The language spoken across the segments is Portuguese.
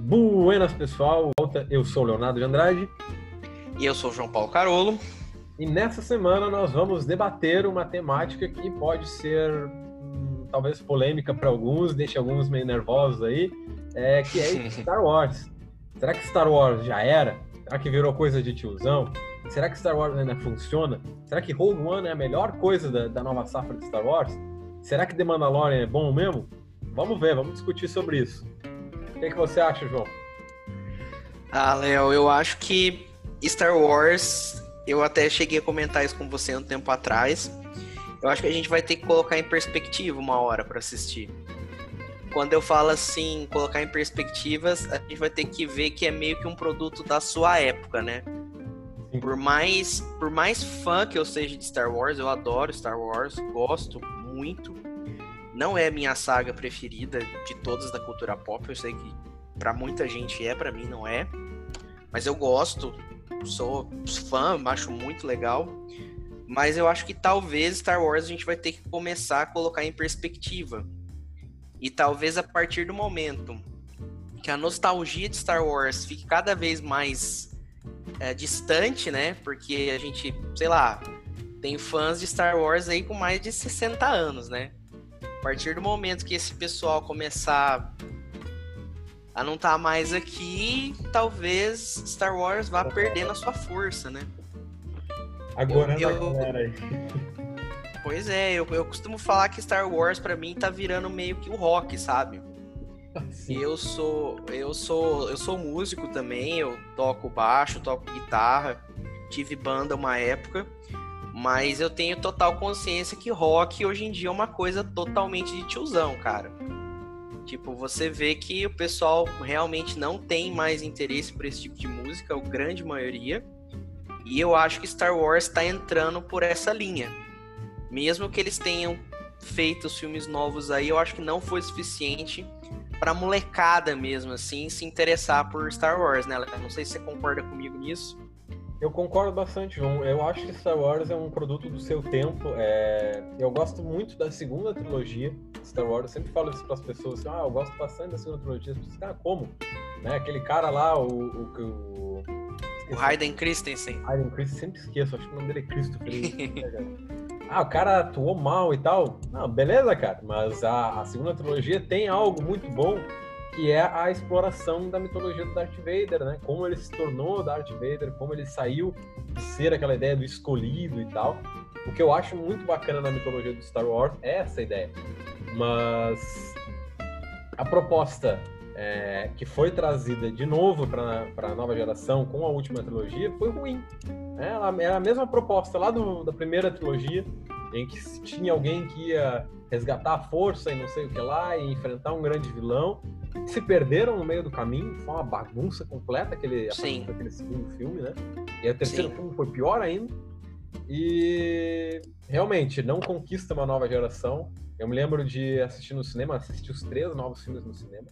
Buenas, pessoal. Volta. Eu sou o Leonardo de Andrade. E eu sou o João Paulo Carolo. E nessa semana nós vamos debater uma temática que pode ser hum, talvez polêmica para alguns, deixe alguns meio nervosos aí, é, que é Star Wars. Será que Star Wars já era? Será que virou coisa de tiozão? Será que Star Wars ainda funciona? Será que Rogue One é a melhor coisa da, da nova safra de Star Wars? Será que The Mandalorian é bom mesmo? Vamos ver, vamos discutir sobre isso. O que, é que você acha, João? Ah, Léo, eu acho que Star Wars, eu até cheguei a comentar isso com você um tempo atrás. Eu acho que a gente vai ter que colocar em perspectiva uma hora para assistir. Quando eu falo assim, colocar em perspectivas, a gente vai ter que ver que é meio que um produto da sua época, né? Por mais, por mais fã que eu seja de Star Wars, eu adoro Star Wars, gosto muito. Não é minha saga preferida de todas da cultura pop, eu sei que para muita gente é, para mim não é. Mas eu gosto, sou fã, acho muito legal. Mas eu acho que talvez Star Wars a gente vai ter que começar a colocar em perspectiva. E talvez a partir do momento que a nostalgia de Star Wars fique cada vez mais é, distante, né? Porque a gente, sei lá, tem fãs de Star Wars aí com mais de 60 anos, né? A partir do momento que esse pessoal começar a não estar tá mais aqui, talvez Star Wars vá perdendo a sua força, né? Agora eu, eu... galera. Pois é, eu, eu costumo falar que Star Wars para mim tá virando meio que o rock, sabe? Sim. Eu sou eu sou eu sou músico também, eu toco baixo, toco guitarra, tive banda uma época, mas eu tenho total consciência que rock hoje em dia é uma coisa totalmente de tiozão, cara. Tipo, você vê que o pessoal realmente não tem mais interesse por esse tipo de música, a grande maioria. E eu acho que Star Wars está entrando por essa linha. Mesmo que eles tenham feito os filmes novos aí, eu acho que não foi suficiente pra molecada mesmo, assim, se interessar por Star Wars, né? Não sei se você concorda comigo nisso. Eu concordo bastante, João. Eu acho que Star Wars é um produto do seu tempo. É... Eu gosto muito da segunda trilogia Star Wars. Eu sempre falo isso para as pessoas. Assim, ah, eu gosto bastante da segunda trilogia. As pessoas, ah, como? Né? Aquele cara lá, o... O, o... o Hayden Christensen. Hayden Christensen, sempre esqueço. Acho que o nome dele é Christopher. ah, o cara atuou mal e tal. Não, beleza, cara. Mas a, a segunda trilogia tem algo muito bom que é a exploração da mitologia do Darth Vader, né? Como ele se tornou Darth Vader, como ele saiu de ser aquela ideia do escolhido e tal. O que eu acho muito bacana na mitologia do Star Wars é essa ideia. Mas a proposta é, que foi trazida de novo para a nova geração com a última trilogia foi ruim. É, ela era a mesma proposta lá do, da primeira trilogia, em que tinha alguém que ia resgatar a força e não sei o que lá, e enfrentar um grande vilão se perderam no meio do caminho, foi uma bagunça completa aquele, aquele segundo filme, né? E o terceiro Sim. filme foi pior ainda. E realmente não conquista uma nova geração. Eu me lembro de assistir no cinema, assisti os três novos filmes no cinema.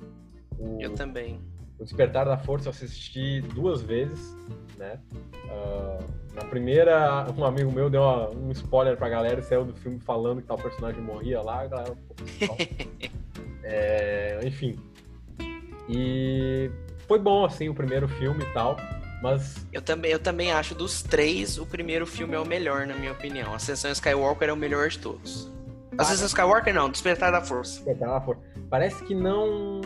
O, eu também. O Despertar da Força eu assisti duas vezes, né? Uh, na primeira, um amigo meu deu uma, um spoiler pra galera saiu do filme falando que tal personagem morria lá. A galera, é, enfim, e foi bom, assim, o primeiro filme e tal. Mas. Eu também, eu também acho dos três, o primeiro filme é o melhor, na minha opinião. Ascensão Skywalker é o melhor de todos. Ascensão Skywalker não, Despertar da Força. Despertar da Força. Parece que não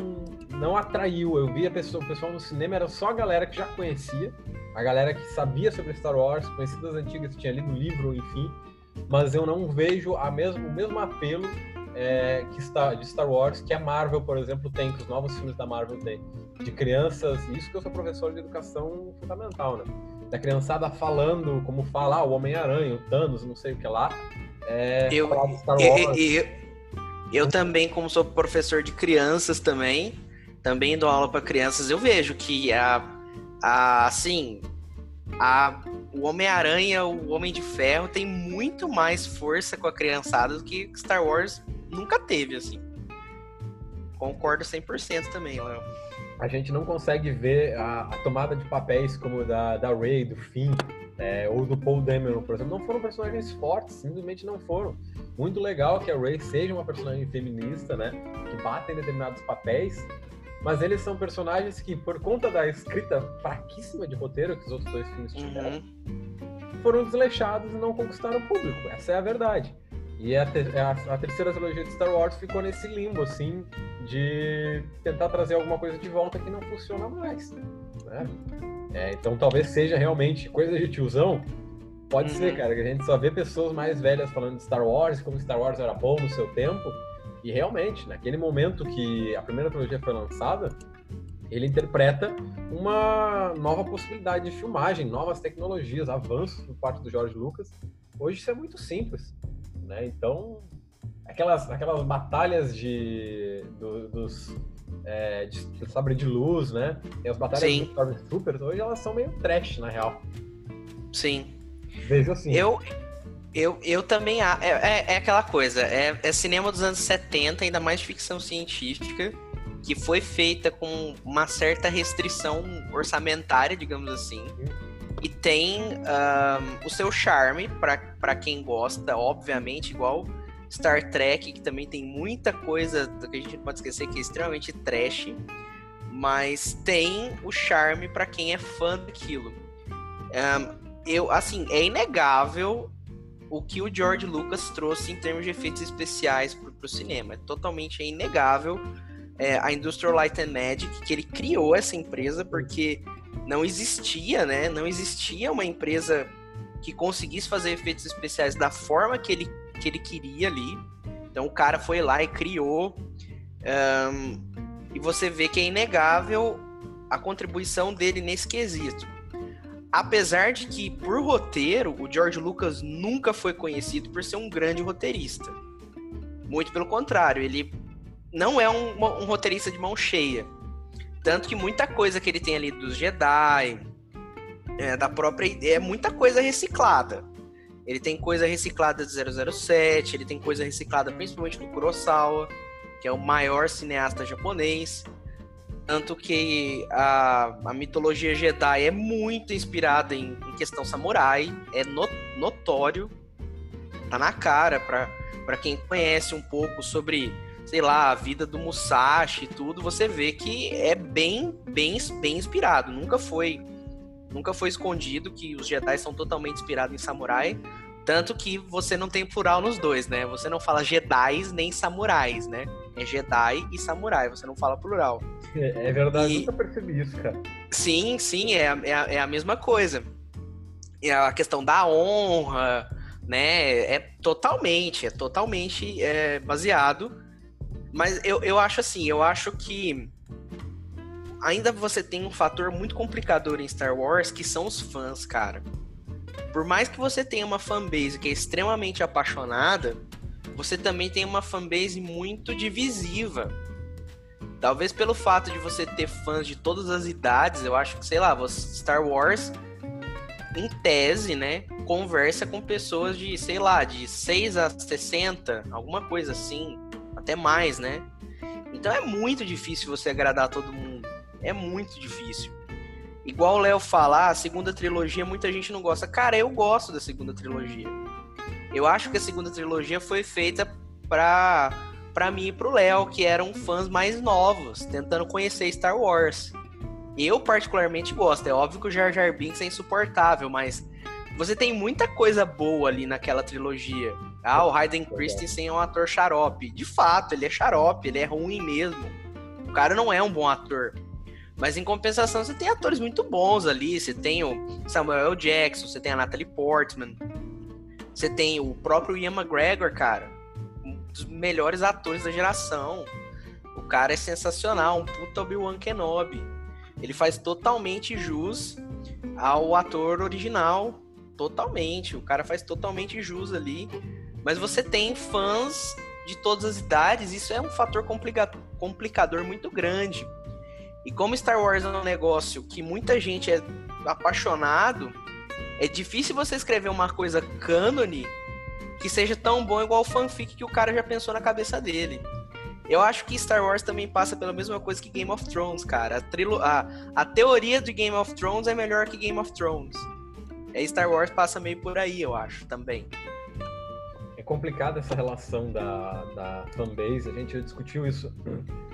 não atraiu. Eu vi a pessoa, o pessoal no cinema, era só a galera que já conhecia, a galera que sabia sobre Star Wars, conhecia das antigas, tinha lido o livro, enfim. Mas eu não vejo a mesmo, o mesmo apelo é, que está, de Star Wars que a Marvel, por exemplo, tem, que os novos filmes da Marvel têm. De crianças, isso que eu sou professor de educação fundamental, né? Da criançada falando, como fala, ah, o Homem-Aranha, o Thanos, não sei o que lá. É, eu, Star Wars. Eu, eu, eu também, como sou professor de crianças também, também dou aula para crianças, eu vejo que a, a assim, a, o Homem-Aranha, o Homem de Ferro tem muito mais força com a criançada do que Star Wars nunca teve, assim. Concordo 100% também, Léo. A gente não consegue ver a, a, tomada de papéis como da, da Rey, do Finn, é, ou do Paul Dameron, por exemplo. Não foram personagens fortes, simplesmente não foram. Muito legal que a Rey seja uma personagem feminista, né? Que bata em determinados papéis, mas eles são personagens que, por conta da escrita fraquíssima de roteiro que os outros dois filmes tiveram, uhum. foram desleixados e não conquistaram o público. Essa é a verdade. E a, ter a, a, terceira trilogia de Star Wars ficou nesse limbo, assim, de tentar trazer alguma coisa de volta que não funciona mais. Né? É, então talvez seja realmente coisa de tiozão. Pode uhum. ser, cara, que a gente só vê pessoas mais velhas falando de Star Wars, como Star Wars era bom no seu tempo. E realmente, naquele momento que a primeira trilogia foi lançada, ele interpreta uma nova possibilidade de filmagem, novas tecnologias, avanços por parte do George Lucas. Hoje isso é muito simples, né? Então, aquelas, aquelas batalhas de, do, dos é, de, de, sabre de luz, né? E as batalhas Sim. dos Stormtroopers, hoje elas são meio trash, na real. Sim. Vejo assim. Eu, eu, eu também. É, é, é aquela coisa. É, é cinema dos anos 70, ainda mais ficção científica, que foi feita com uma certa restrição orçamentária, digamos assim. E tem um, o seu charme para quem gosta, obviamente, igual Star Trek, que também tem muita coisa que a gente não pode esquecer que é extremamente trash, mas tem o charme para quem é fã daquilo. Um, eu, assim, é inegável o que o George Lucas trouxe em termos de efeitos especiais para o cinema. É totalmente inegável é, a Industrial Light and Magic, que ele criou essa empresa porque não existia, né? Não existia uma empresa que conseguisse fazer efeitos especiais da forma que ele, que ele queria ali. Então o cara foi lá e criou. Um, e você vê que é inegável a contribuição dele nesse quesito. Apesar de que, por roteiro, o George Lucas nunca foi conhecido por ser um grande roteirista. Muito pelo contrário, ele não é um, um roteirista de mão cheia. Tanto que muita coisa que ele tem ali dos Jedi, é, da própria é muita coisa reciclada. Ele tem coisa reciclada de 007, ele tem coisa reciclada principalmente do Kurosawa, que é o maior cineasta japonês. Tanto que a, a mitologia Jedi é muito inspirada em, em questão samurai, é no, notório, tá na cara para quem conhece um pouco sobre, sei lá, a vida do Musashi e tudo, você vê que é bem, bem, bem inspirado. Nunca foi, nunca foi escondido que os Jedi são totalmente inspirados em samurai, tanto que você não tem plural nos dois, né? Você não fala Jedi nem samurais, né? É Jedi e samurai, você não fala plural. É, é verdade, e... nunca percebi isso, cara. Sim, sim, é, é, é a mesma coisa. E a questão da honra, né? É totalmente, é totalmente é, baseado. Mas eu, eu acho assim, eu acho que ainda você tem um fator muito complicador em Star Wars, que são os fãs, cara. Por mais que você tenha uma fanbase que é extremamente apaixonada, você também tem uma fanbase muito divisiva. Talvez pelo fato de você ter fãs de todas as idades, eu acho que, sei lá, Star Wars, em tese, né, conversa com pessoas de, sei lá, de 6 a 60, alguma coisa assim, até mais, né? Então é muito difícil você agradar todo mundo. É muito difícil. Igual o Léo falar, a segunda trilogia muita gente não gosta. Cara, eu gosto da segunda trilogia. Eu acho que a segunda trilogia foi feita pra, pra mim e pro Léo, que eram fãs mais novos, tentando conhecer Star Wars. Eu particularmente gosto. É óbvio que o Jar Jar Binks é insuportável, mas você tem muita coisa boa ali naquela trilogia. Ah, o Hayden Christensen é um ator xarope. De fato, ele é xarope, ele é ruim mesmo. O cara não é um bom ator. Mas em compensação, você tem atores muito bons ali. Você tem o Samuel L. Jackson, você tem a Natalie Portman, você tem o próprio Ian McGregor, cara, um dos melhores atores da geração. O cara é sensacional, um puta Obi-Wan Kenobi. Ele faz totalmente jus ao ator original, totalmente. O cara faz totalmente jus ali. Mas você tem fãs de todas as idades, isso é um fator complica complicador muito grande. E como Star Wars é um negócio que muita gente é apaixonado, é difícil você escrever uma coisa cânone que seja tão bom igual o fanfic que o cara já pensou na cabeça dele. Eu acho que Star Wars também passa pela mesma coisa que Game of Thrones, cara. A, trilo a, a teoria de Game of Thrones é melhor que Game of Thrones. É Star Wars passa meio por aí, eu acho, também. É complicada essa relação da, da fanbase. A gente discutiu isso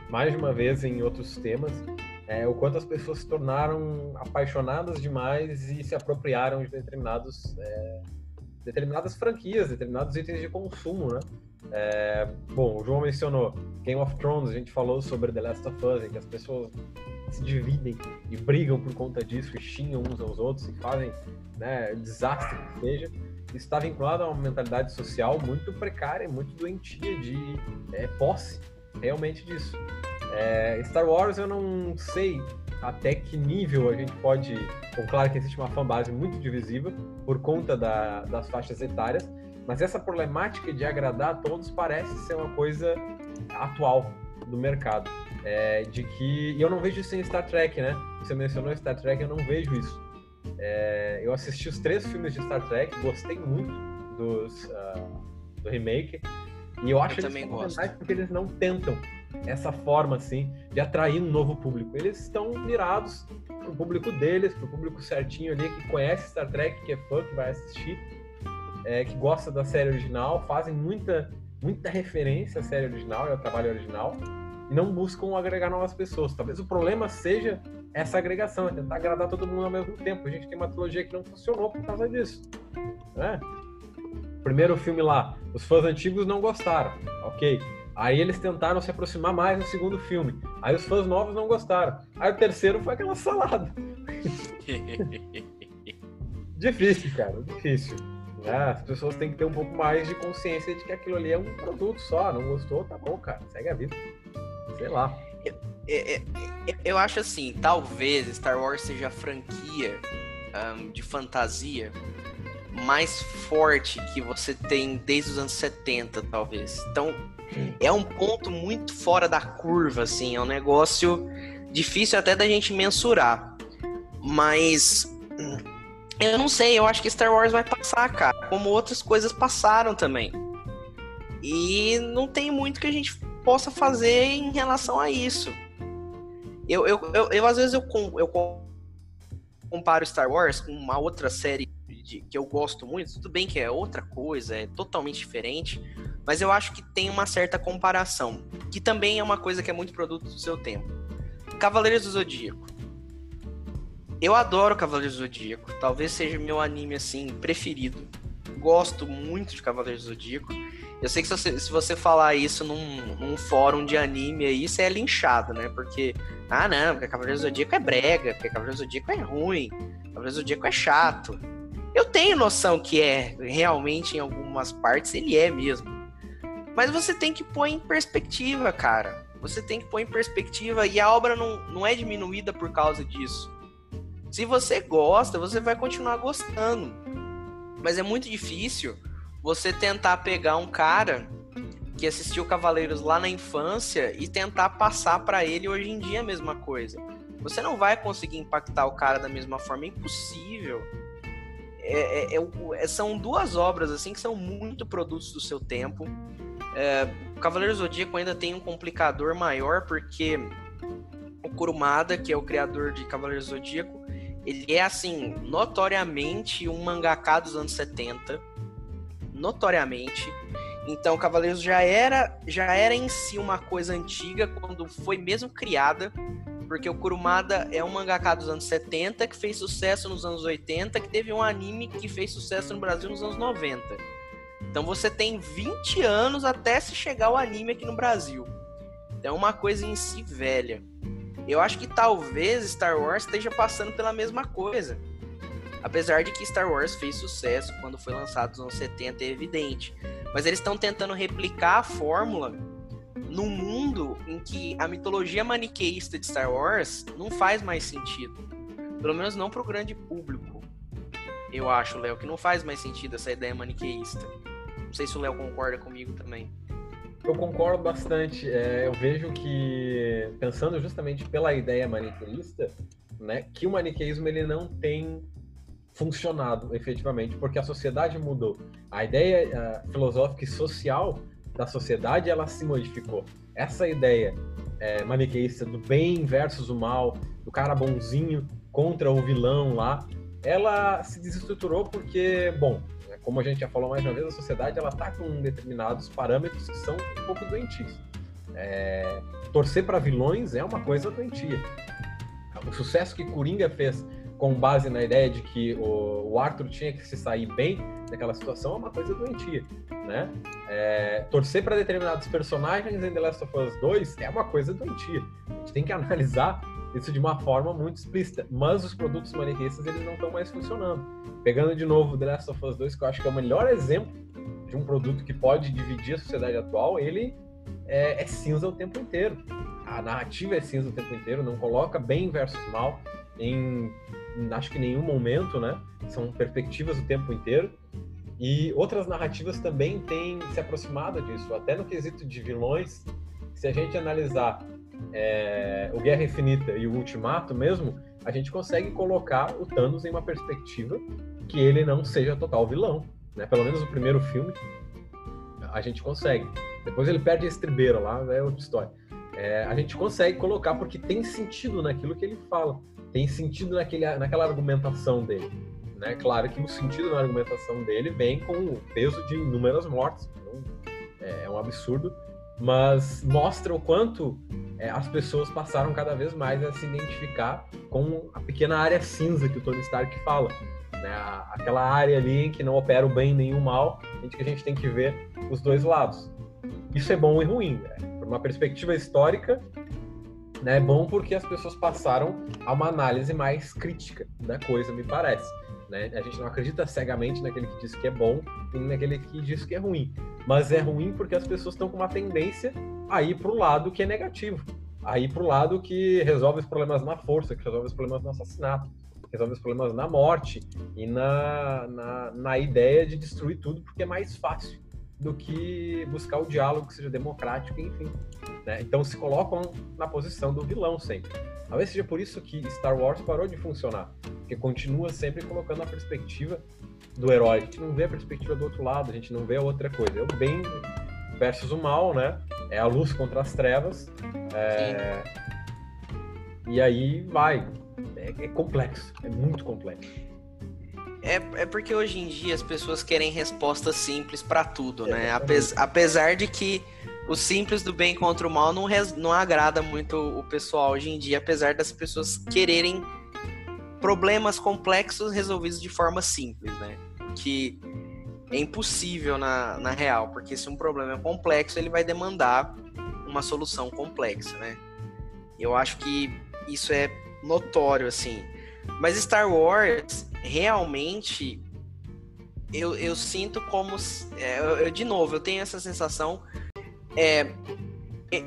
mais de uma vez em outros temas. É, o quanto as pessoas se tornaram apaixonadas demais e se apropriaram de determinados, é, determinadas franquias, determinados itens de consumo, né? É, bom, o João mencionou Game of Thrones, a gente falou sobre The Last of Us, em que as pessoas se dividem e brigam por conta disso, e xingam uns aos outros e fazem né, desastre que seja. Isso está vinculado a uma mentalidade social muito precária, muito doentia de é, posse realmente disso. É, Star Wars eu não sei até que nível a gente pode. Bom, claro que existe uma fanbase muito divisiva por conta da, das faixas etárias, mas essa problemática de agradar a todos parece ser uma coisa atual do mercado. É, de que. E eu não vejo isso em Star Trek, né? Você mencionou Star Trek, eu não vejo isso. É, eu assisti os três filmes de Star Trek, gostei muito dos, uh, do remake. E eu acho eu eles fundamentais porque eles não tentam essa forma assim de atrair um novo público. Eles estão mirados pro público deles, pro público certinho ali que conhece Star Trek, que é fã, que vai assistir, é, que gosta da série original, fazem muita muita referência à série original e ao trabalho original e não buscam agregar novas pessoas. Talvez o problema seja essa agregação, é tentar agradar todo mundo ao mesmo tempo. A gente tem uma trilogia que não funcionou por causa disso. Né? Primeiro filme lá, os fãs antigos não gostaram, ok. Aí eles tentaram se aproximar mais no segundo filme. Aí os fãs novos não gostaram. Aí o terceiro foi aquela salada. difícil, cara, difícil. Né? As pessoas têm que ter um pouco mais de consciência de que aquilo ali é um produto só. Não gostou, tá bom, cara. Segue a vida. Sei lá. Eu, eu, eu acho assim, talvez Star Wars seja a franquia um, de fantasia mais forte que você tem desde os anos 70, talvez. Então, é um ponto muito fora da curva, assim, é um negócio difícil até da gente mensurar. Mas eu não sei, eu acho que Star Wars vai passar, cara, como outras coisas passaram também. E não tem muito que a gente possa fazer em relação a isso. Eu, eu, eu, eu às vezes eu, eu comparo Star Wars com uma outra série de, que eu gosto muito. Tudo bem que é outra coisa, é totalmente diferente, mas eu acho que tem uma certa comparação, que também é uma coisa que é muito produto do seu tempo. Cavaleiros do Zodíaco. Eu adoro Cavaleiros do Zodíaco, talvez seja meu anime assim preferido. Gosto muito de Cavaleiros do Zodíaco. Eu sei que se você, se você falar isso num, num, fórum de anime aí, você é linchado, né? Porque, ah, não, porque Cavaleiro Zodíaco é brega, porque Cavaleiro Zodíaco é ruim, Cavaleiro Zodíaco é chato. Eu tenho noção que é, realmente, em algumas partes, ele é mesmo. Mas você tem que pôr em perspectiva, cara. Você tem que pôr em perspectiva e a obra não, não é diminuída por causa disso. Se você gosta, você vai continuar gostando. Mas é muito difícil você tentar pegar um cara que assistiu Cavaleiros lá na infância e tentar passar para ele hoje em dia a mesma coisa. Você não vai conseguir impactar o cara da mesma forma, é impossível. É, é, é, é são duas obras assim que são muito produtos do seu tempo. É, o Cavaleiro Zodíaco ainda tem um complicador maior porque o Kurumada, que é o criador de Cavaleiro Zodíaco, ele é assim notoriamente um mangaká dos anos 70 notoriamente. Então, Cavaleiros já era, já era em si uma coisa antiga quando foi mesmo criada, porque o Kurumada é um mangaka dos anos 70 que fez sucesso nos anos 80, que teve um anime que fez sucesso no Brasil nos anos 90. Então você tem 20 anos até se chegar o anime aqui no Brasil. Então é uma coisa em si velha. Eu acho que talvez Star Wars esteja passando pela mesma coisa. Apesar de que Star Wars fez sucesso quando foi lançado nos anos 70, é evidente. Mas eles estão tentando replicar a fórmula num mundo em que a mitologia maniqueísta de Star Wars não faz mais sentido. Pelo menos não para o grande público. Eu acho, Léo, que não faz mais sentido essa ideia maniqueísta. Não sei se o Léo concorda comigo também. Eu concordo bastante. É, eu vejo que, pensando justamente pela ideia maniqueísta, né, que o maniqueísmo ele não tem funcionado efetivamente, porque a sociedade mudou. A ideia uh, filosófica e social da sociedade ela se modificou. Essa ideia é, maniqueísta do bem versus o mal, do cara bonzinho contra o vilão lá, ela se desestruturou porque, bom, como a gente já falou mais uma vez, a sociedade ela tá com determinados parâmetros que são um pouco doentios. É, torcer para vilões é uma coisa doentia. O sucesso que Coringa fez com base na ideia de que o, o Arthur tinha que se sair bem daquela situação é uma coisa doentia, né? É, torcer para determinados personagens em The Last of Us 2 é uma coisa doentia. A gente tem que analisar isso de uma forma muito explícita, mas os produtos maniqueístas eles não estão mais funcionando. Pegando de novo The Last of Us 2, que eu acho que é o melhor exemplo de um produto que pode dividir a sociedade atual, ele é, é cinza o tempo inteiro. A narrativa é cinza o tempo inteiro, não coloca bem versus mal em acho que nenhum momento, né? São perspectivas o tempo inteiro. E outras narrativas também têm se aproximado disso, até no quesito de vilões. Se a gente analisar é, o Guerra Infinita e o Ultimato mesmo, a gente consegue colocar o Thanos em uma perspectiva que ele não seja total vilão. Né? Pelo menos o primeiro filme a gente consegue. Depois ele perde a estribeira lá, é outra história. É, a gente consegue colocar porque tem sentido naquilo que ele fala, tem sentido naquele, naquela argumentação dele. Né? Claro que o sentido na argumentação dele vem com o peso de inúmeras mortes, então, é, é um absurdo, mas mostra o quanto é, as pessoas passaram cada vez mais a se identificar com a pequena área cinza que o Tony Stark fala. Né? Aquela área ali que não opera o bem nem o mal, em que a gente tem que ver os dois lados. Isso é bom e ruim. Né? Por uma perspectiva histórica, né, é bom porque as pessoas passaram a uma análise mais crítica da coisa, me parece. Né? A gente não acredita cegamente naquele que diz que é bom e naquele que diz que é ruim. Mas é ruim porque as pessoas estão com uma tendência a ir para o lado que é negativo, a ir para o lado que resolve os problemas na força, que resolve os problemas no assassinato, resolve os problemas na morte e na, na, na ideia de destruir tudo porque é mais fácil do que buscar o diálogo que seja democrático, enfim. Né? Então se colocam na posição do vilão sempre. Talvez seja por isso que Star Wars parou de funcionar, porque continua sempre colocando a perspectiva do herói. A gente não vê a perspectiva do outro lado, a gente não vê a outra coisa. É o bem versus o mal, né? É a luz contra as trevas. É... E aí vai. É, é complexo, é muito complexo. É, é porque hoje em dia as pessoas querem respostas simples para tudo, né? Apes, apesar de que o simples do bem contra o mal não, res, não agrada muito o pessoal hoje em dia, apesar das pessoas quererem problemas complexos resolvidos de forma simples, né? Que é impossível na, na real, porque se um problema é complexo, ele vai demandar uma solução complexa, né? Eu acho que isso é notório, assim. Mas Star Wars, realmente, eu, eu sinto como. É, eu, de novo, eu tenho essa sensação. É,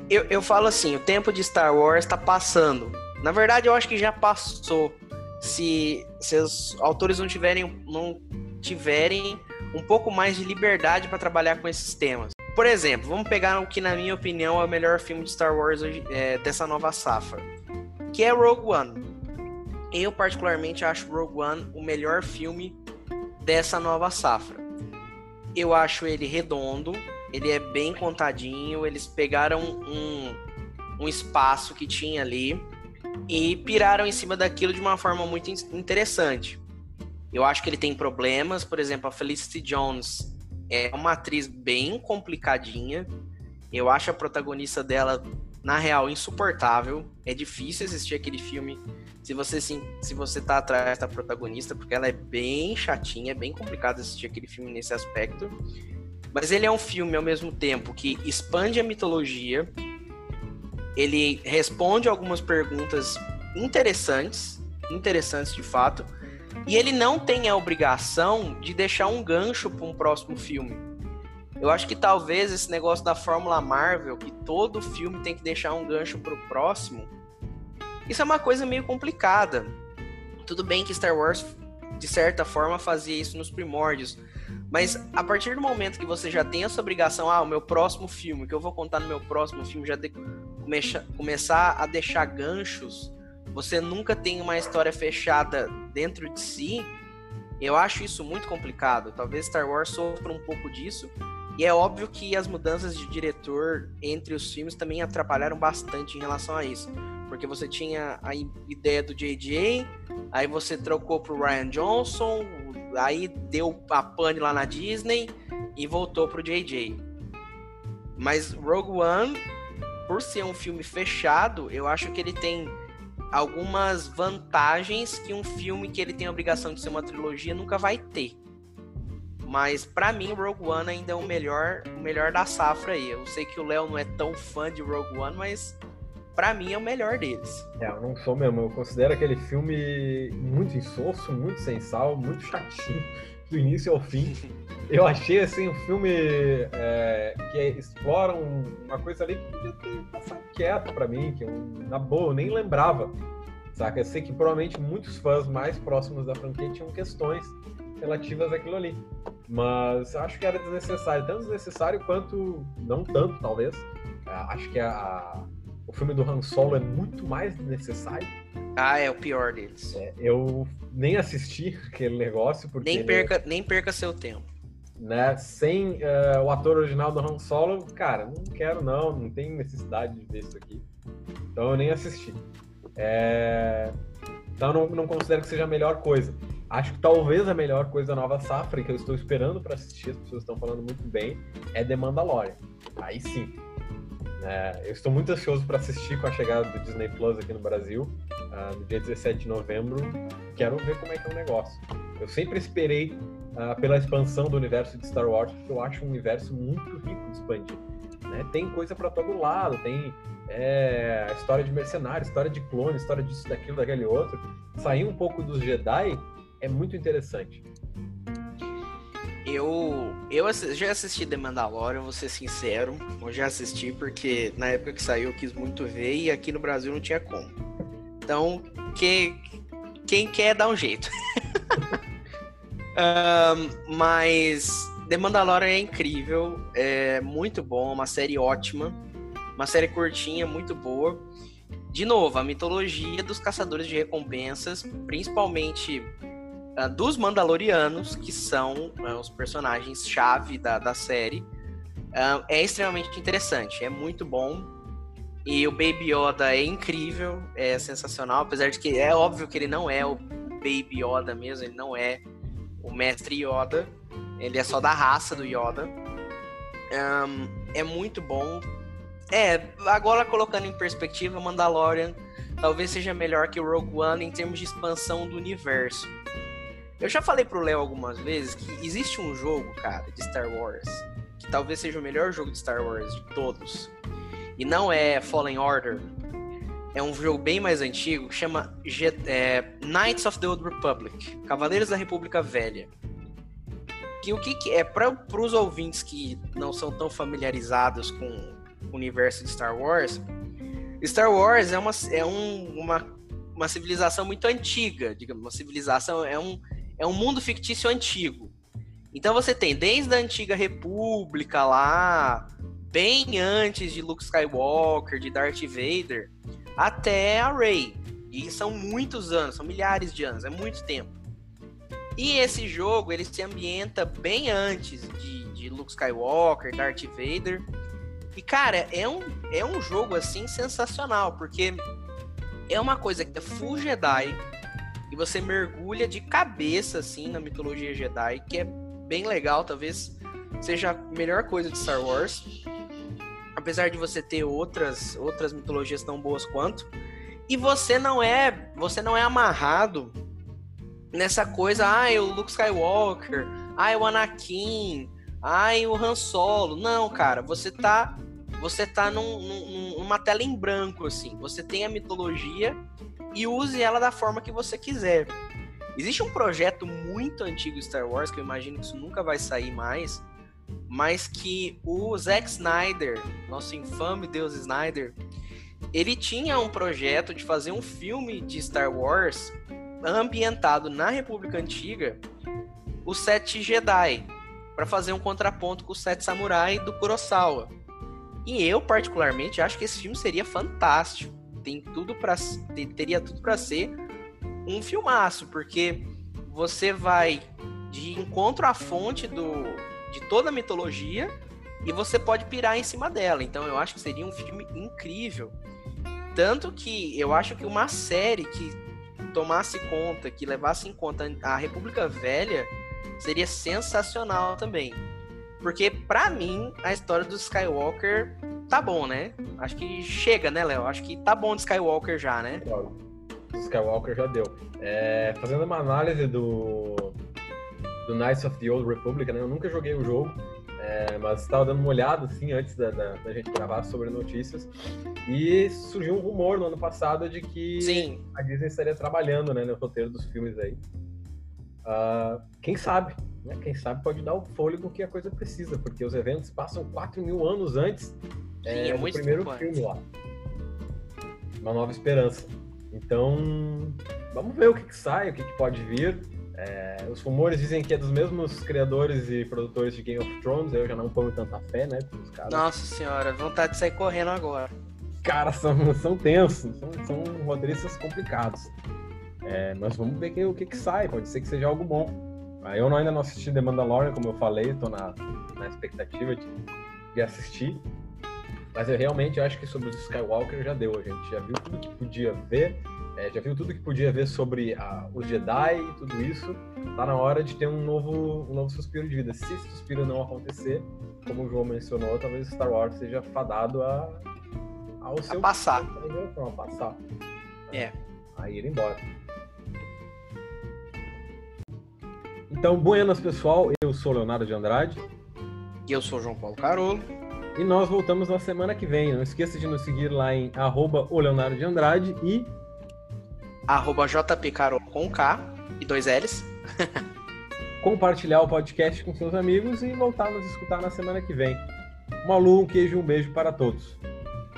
eu, eu falo assim: o tempo de Star Wars está passando. Na verdade, eu acho que já passou. Se, se os autores não tiverem, não tiverem um pouco mais de liberdade para trabalhar com esses temas. Por exemplo, vamos pegar o que, na minha opinião, é o melhor filme de Star Wars é, dessa nova safra, que é Rogue One. Eu, particularmente, acho Rogue One o melhor filme dessa nova safra. Eu acho ele redondo, ele é bem contadinho, eles pegaram um, um espaço que tinha ali e piraram em cima daquilo de uma forma muito interessante. Eu acho que ele tem problemas, por exemplo, a Felicity Jones é uma atriz bem complicadinha. Eu acho a protagonista dela, na real, insuportável. É difícil assistir aquele filme se você se, se você tá atrás da protagonista, porque ela é bem chatinha, é bem complicado assistir aquele filme nesse aspecto. Mas ele é um filme ao mesmo tempo que expande a mitologia, ele responde algumas perguntas interessantes, interessantes de fato, e ele não tem a obrigação de deixar um gancho para um próximo filme. Eu acho que talvez esse negócio da Fórmula Marvel, que todo filme tem que deixar um gancho para o próximo, isso é uma coisa meio complicada. Tudo bem que Star Wars, de certa forma, fazia isso nos primórdios. Mas a partir do momento que você já tem essa obrigação, ah, o meu próximo filme, que eu vou contar no meu próximo filme, já de, começa, começar a deixar ganchos, você nunca tem uma história fechada dentro de si, eu acho isso muito complicado. Talvez Star Wars sofra um pouco disso. E é óbvio que as mudanças de diretor entre os filmes também atrapalharam bastante em relação a isso. porque você tinha a ideia do JJ, aí você trocou pro Ryan Johnson, aí deu a pane lá na Disney e voltou pro JJ. Mas Rogue One, por ser um filme fechado, eu acho que ele tem algumas vantagens que um filme que ele tem a obrigação de ser uma trilogia nunca vai ter. Mas para mim, Rogue One ainda é o melhor, o melhor da safra aí. Eu sei que o Léo não é tão fã de Rogue One, mas para mim é o melhor deles. É, eu não sou mesmo. Eu considero aquele filme muito insosso, muito sem sal, muito chatinho, do início ao fim. Eu achei assim um filme é, que explora uma coisa ali que podia ter passado quieto para mim, que eu, na boa, eu nem lembrava. Saca? Eu sei que provavelmente muitos fãs mais próximos da franquia tinham questões relativas àquilo ali. Mas acho que era desnecessário, tanto desnecessário quanto não tanto, talvez. Ah, acho que a, a, o filme do Han Solo é muito mais necessário. Ah, é o pior deles. É, eu nem assisti aquele negócio porque nem perca, ele... nem perca seu tempo. Né? Sem uh, o ator original do Han Solo, cara, não quero não, não tem necessidade de ver isso aqui. Então eu nem assisti. É... Então não, não considero que seja a melhor coisa. Acho que talvez a melhor coisa nova safra, que eu estou esperando para assistir, as pessoas estão falando muito bem, é The Mandalorian. Aí sim. É, eu estou muito ansioso para assistir com a chegada do Disney Plus aqui no Brasil, uh, no dia 17 de novembro. Quero ver como é que é o negócio. Eu sempre esperei uh, pela expansão do universo de Star Wars, porque eu acho um universo muito rico de expandir. Né? Tem coisa para todo lado, tem é, história de mercenário, história de clone, história disso, daquilo, daquele outro. Sair um pouco dos Jedi é muito interessante. Eu, eu já assisti The Mandalorian, vou ser sincero. Eu já assisti porque na época que saiu eu quis muito ver e aqui no Brasil não tinha como. Então, que, quem quer dá um jeito. um, mas The Mandalorian é incrível, é muito bom, uma série ótima, uma série curtinha, muito boa. De novo, a mitologia dos caçadores de recompensas, principalmente uh, dos Mandalorianos, que são uh, os personagens-chave da, da série, uh, é extremamente interessante, é muito bom. E o Baby Yoda é incrível, é sensacional, apesar de que é óbvio que ele não é o Baby Yoda mesmo, ele não é o Mestre Yoda, ele é só da raça do Yoda. Um, é muito bom. É, agora colocando em perspectiva, Mandalorian talvez seja melhor que o Rogue One em termos de expansão do universo. Eu já falei pro Léo algumas vezes que existe um jogo, cara, de Star Wars, que talvez seja o melhor jogo de Star Wars de todos. E não é Fallen Order. É um jogo bem mais antigo que chama é, Knights of the Old Republic Cavaleiros da República Velha. Que o que, que é para os ouvintes que não são tão familiarizados com o universo de Star Wars, Star Wars é uma, é um, uma, uma civilização muito antiga, digamos, uma civilização é um é um mundo fictício antigo. Então você tem desde a antiga república lá, bem antes de Luke Skywalker, de Darth Vader, até a Rey. E são muitos anos, são milhares de anos, é muito tempo. E esse jogo, ele se ambienta bem antes de, de Luke Skywalker, Darth Vader. E, cara, é um, é um jogo, assim, sensacional, porque é uma coisa que é full Jedi, e você mergulha de cabeça assim na mitologia Jedi, que é bem legal, talvez seja a melhor coisa de Star Wars. Apesar de você ter outras outras mitologias tão boas quanto, e você não é, você não é amarrado nessa coisa, ah, o Luke Skywalker, ah, o Anakin, ah, o Han Solo. Não, cara, você tá você tá num, num, numa tela em branco assim. Você tem a mitologia e use ela da forma que você quiser. Existe um projeto muito antigo Star Wars, que eu imagino que isso nunca vai sair mais, mas que o Zack Snyder, nosso infame Deus Snyder, ele tinha um projeto de fazer um filme de Star Wars ambientado na República Antiga, os Sete Jedi, para fazer um contraponto com os Sete Samurai do Kurosawa. E eu particularmente acho que esse filme seria fantástico tem tudo para teria tudo para ser um filmaço, porque você vai de encontro à fonte do, de toda a mitologia e você pode pirar em cima dela. Então eu acho que seria um filme incrível. Tanto que eu acho que uma série que tomasse conta, que levasse em conta a República Velha, seria sensacional também. Porque, para mim, a história do Skywalker tá bom, né? Acho que chega, né, Léo? Acho que tá bom de Skywalker já, né? Claro. Skywalker já deu. É, fazendo uma análise do, do Knights of the Old Republic, né? Eu nunca joguei o jogo, é, mas estava dando uma olhada, assim, antes da, da, da, gente gravar sobre notícias. E surgiu um rumor no ano passado de que Sim. a Disney estaria trabalhando né, no roteiro dos filmes aí. Uh, quem sabe? Né? Quem sabe pode dar o fôlego que a coisa precisa, porque os eventos passam 4 mil anos antes Sim, é, é do primeiro filme lá. Uma Nova Esperança. Então, vamos ver o que, que sai, o que, que pode vir. É, os rumores dizem que é dos mesmos criadores e produtores de Game of Thrones, eu já não ponho tanta fé, né? Os caras. Nossa senhora, vontade de sair correndo agora. Caras são, são tensos, são, são roteiristas complicados. É, mas vamos ver que, o que, que sai, pode ser que seja algo bom. Eu ainda não assisti The Mandalorian, como eu falei, estou na, na expectativa de, de assistir. Mas eu realmente acho que sobre os Skywalker já deu, a gente já viu tudo que podia ver, é, já viu tudo que podia ver sobre a, os Jedi e tudo isso. Tá na hora de ter um novo, um novo suspiro de vida. Se esse suspiro não acontecer, como o João mencionou, talvez Star Wars seja fadado a, ao seu. A passar. A passar. É. A ir embora. Então, buenas pessoal, eu sou Leonardo de Andrade. E eu sou João Paulo Carolo. E nós voltamos na semana que vem. Não esqueça de nos seguir lá em arroba o Leonardo de Andrade e arroba jpcarol com K e dois L's. Compartilhar o podcast com seus amigos e voltar a nos escutar na semana que vem. Um alô, um queijo e um beijo para todos.